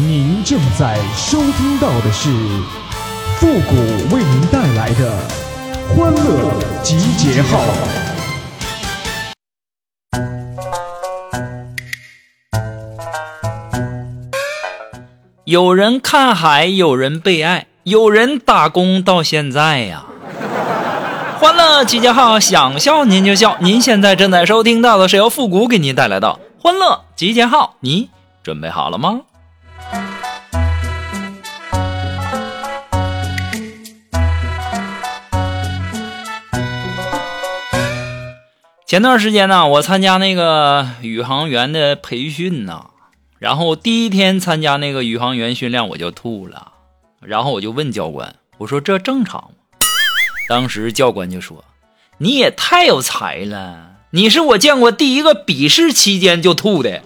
您正在收听到的是复古为您带来的欢乐集结号。有人看海，有人被爱，有人打工到现在呀。欢乐集结号，想笑您就笑。您现在正在收听到的是由复古给您带来的欢乐集结号，你准备好了吗？前段时间呢，我参加那个宇航员的培训呢，然后第一天参加那个宇航员训练我就吐了，然后我就问教官，我说这正常吗？当时教官就说：“你也太有才了，你是我见过第一个笔试期间就吐的，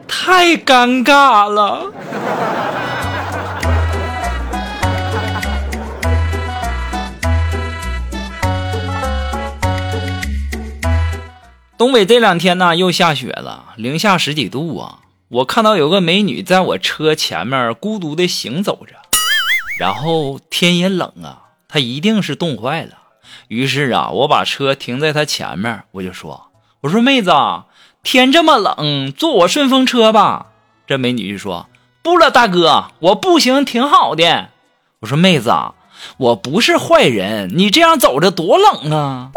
太尴尬了。”东北这两天呢，又下雪了，零下十几度啊！我看到有个美女在我车前面孤独的行走着，然后天也冷啊，她一定是冻坏了。于是啊，我把车停在她前面，我就说：“我说妹子，天这么冷，坐我顺风车吧。”这美女就说：“不了，大哥，我步行挺好的。”我说：“妹子啊，我不是坏人，你这样走着多冷啊。”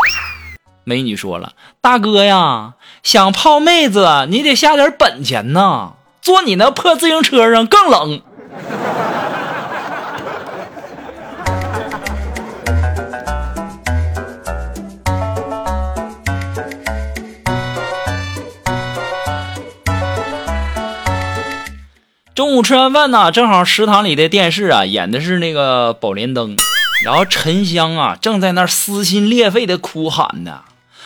美女说了：“大哥呀，想泡妹子，你得下点本钱呐。坐你那破自行车上更冷。”中午吃完饭呢，正好食堂里的电视啊演的是那个《宝莲灯》，然后沉香啊正在那撕心裂肺的哭喊呢。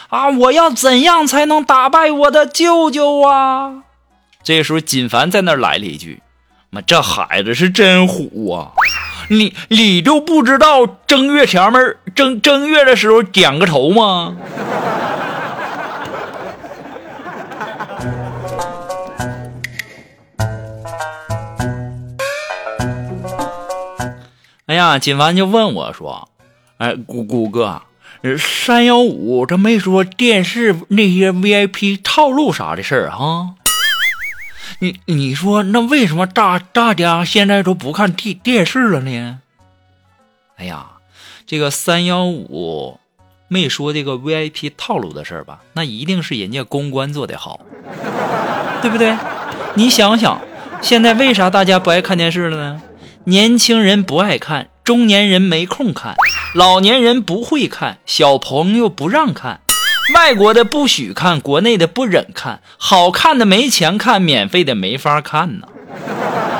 啊！我要怎样才能打败我的舅舅啊？这时候，锦凡在那来了一句：“妈，这孩子是真虎啊！你你就不知道正月前面正正月的时候剪个头吗？” 哎呀，锦凡就问我说：“哎，姑姑哥。”三幺五，这没说电视那些 VIP 套路啥的事儿哈。你你说那为什么大大家现在都不看电电视了呢？哎呀，这个三幺五没说这个 VIP 套路的事儿吧？那一定是人家公关做的好，对不对？你想想，现在为啥大家不爱看电视了呢？年轻人不爱看，中年人没空看。老年人不会看，小朋友不让看，外国的不许看，国内的不忍看，好看的没钱看，免费的没法看呢，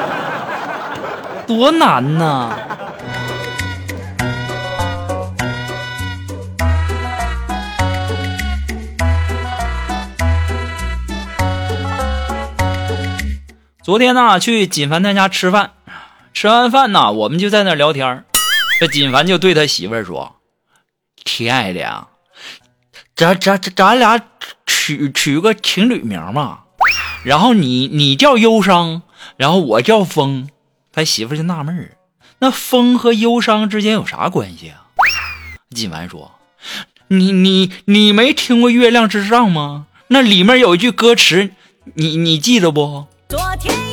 多难呐！昨天呢，去锦凡他家吃饭，吃完饭呢，我们就在那聊天这锦凡就对他媳妇儿说：“亲爱的呀，咱咱咱俩取取个情侣名嘛，然后你你叫忧伤，然后我叫风。”他媳妇就纳闷儿：“那风和忧伤之间有啥关系啊？”锦凡说：“你你你没听过《月亮之上》吗？那里面有一句歌词，你你记得不？”昨天。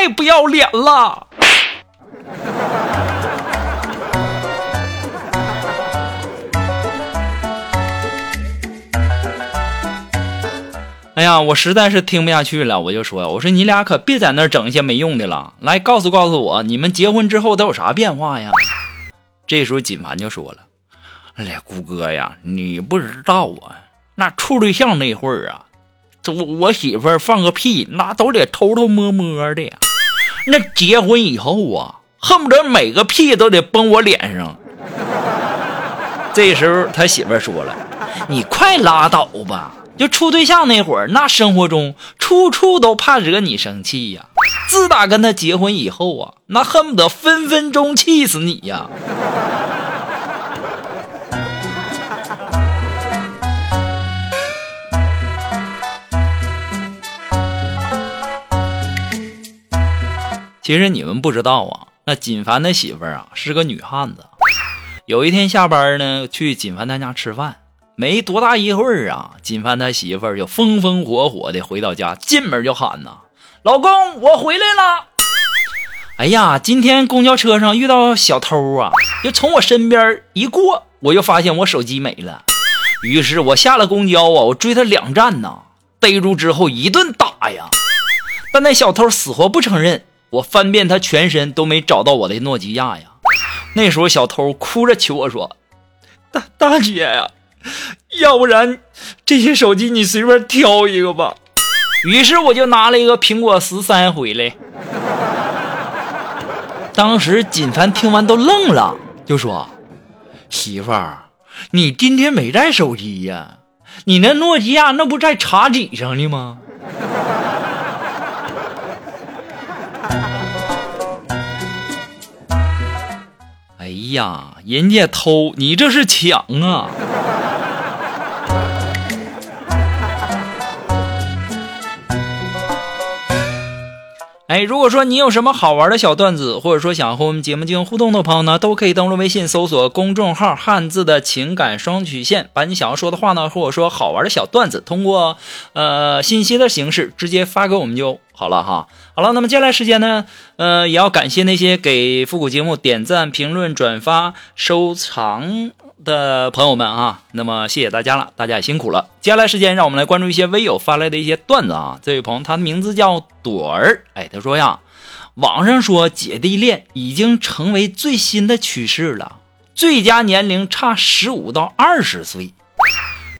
太不要脸了！哎呀，我实在是听不下去了，我就说：“我说你俩可别在那整一些没用的了，来告诉告诉我，你们结婚之后都有啥变化呀？”这时候锦凡就说了：“哎呀，姑哥呀，你不知道啊，那处对象那会儿啊，这我媳妇放个屁，那都得偷偷摸摸的呀。”那结婚以后啊，恨不得每个屁都得崩我脸上。这时候他媳妇说了：“你快拉倒吧，就处对象那会儿，那生活中处处都怕惹你生气呀。自打跟他结婚以后啊，那恨不得分分钟气死你呀。其实你们不知道啊，那锦凡的媳妇儿啊是个女汉子。有一天下班呢，去锦凡他家吃饭，没多大一会儿啊，锦凡他媳妇儿就风风火火的回到家，进门就喊呐：“老公，我回来了！”哎呀，今天公交车上遇到小偷啊，就从我身边一过，我就发现我手机没了。于是我下了公交啊，我追他两站呐，逮住之后一顿打呀，但那小偷死活不承认。我翻遍他全身都没找到我的诺基亚呀！那时候小偷哭着求我说：“大大姐呀，要不然这些手机你随便挑一个吧。”于是我就拿了一个苹果十三回来。当时锦凡听完都愣了，就说：“媳妇儿，你今天没带手机呀？你那诺基亚那不在茶几上呢吗？”哎呀，人家偷，你这是抢啊！哎，如果说你有什么好玩的小段子，或者说想和我们节目进行互动的朋友呢，都可以登录微信搜索公众号“汉字的情感双曲线”，把你想要说的话呢，或者说好玩的小段子，通过呃信息的形式直接发给我们就。好了哈，好了，那么接下来时间呢，呃，也要感谢那些给复古节目点赞、评论、转发、收藏的朋友们啊。那么谢谢大家了，大家也辛苦了。接下来时间，让我们来关注一些微友发来的一些段子啊。这位朋友，他的名字叫朵儿，哎，他说呀，网上说姐弟恋已经成为最新的趋势了，最佳年龄差十五到二十岁。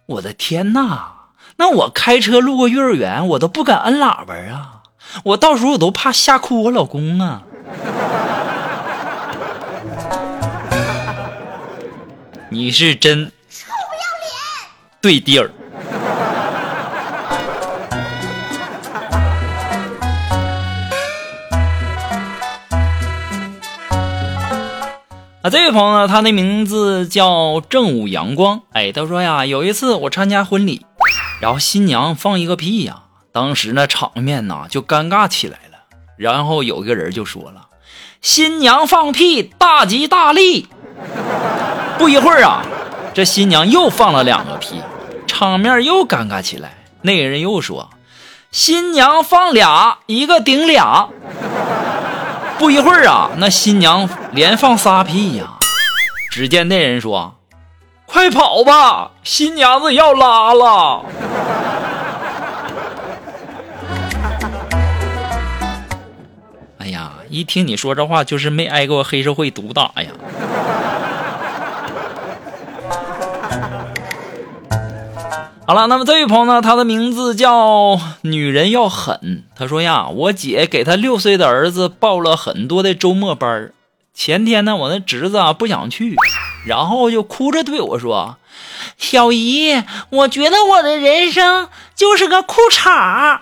我的天呐，那我开车路过幼儿园，我都不敢摁喇叭啊。我到时候我都怕吓哭我老公啊！你是真臭不要脸，对地儿。啊，这位朋友呢，他的名字叫正午阳光。哎，他说呀，有一次我参加婚礼，然后新娘放一个屁呀。当时那场面呐就尴尬起来了，然后有一个人就说了：“新娘放屁，大吉大利。”不一会儿啊，这新娘又放了两个屁，场面又尴尬起来。那个人又说：“新娘放俩，一个顶俩。”不一会儿啊，那新娘连放仨屁呀！只见那人说：“快跑吧，新娘子要拉了。”哎呀一听你说这话，就是没挨过黑社会毒打呀。好了，那么这位朋友呢，他的名字叫女人要狠。他说呀，我姐给他六岁的儿子报了很多的周末班儿前天呢，我那侄子啊不想去，然后就哭着对我说：“小姨，我觉得我的人生就是个裤衩。”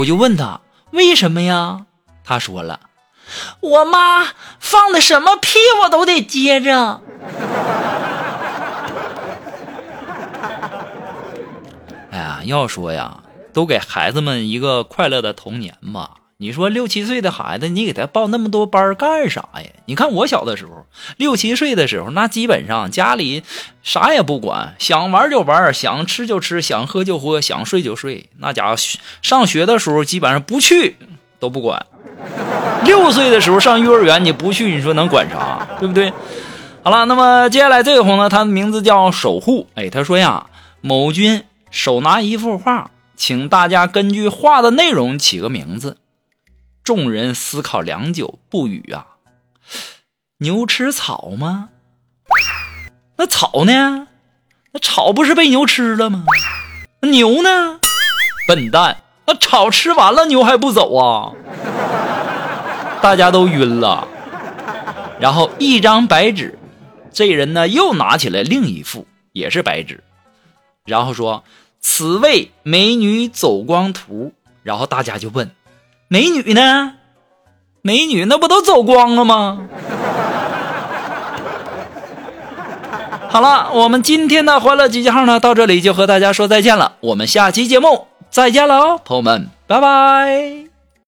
我就问他为什么呀？他说了。我妈放的什么屁我都得接着。要说呀，都给孩子们一个快乐的童年吧。你说六七岁的孩子，你给他报那么多班干啥呀？你看我小的时候，六七岁的时候，那基本上家里啥也不管，想玩就玩，想吃就吃，想喝就喝，想睡就睡。那家伙上学的时候，基本上不去都不管。六岁的时候上幼儿园，你不去，你说能管啥？对不对？好了，那么接下来这个朋友呢，他的名字叫守护。哎，他说呀，某君手拿一幅画，请大家根据画的内容起个名字。众人思考良久，不语啊。牛吃草吗？那草呢？那草不是被牛吃了吗？那牛呢？笨蛋，那草吃完了，牛还不走啊？大家都晕了，然后一张白纸，这人呢又拿起来另一副，也是白纸，然后说：“此为美女走光图。然后大家就问：美女呢？美女那不都走光了吗？好了，我们今天的欢乐集结号呢，到这里就和大家说再见了。我们下期节目再见喽，朋友们，拜拜。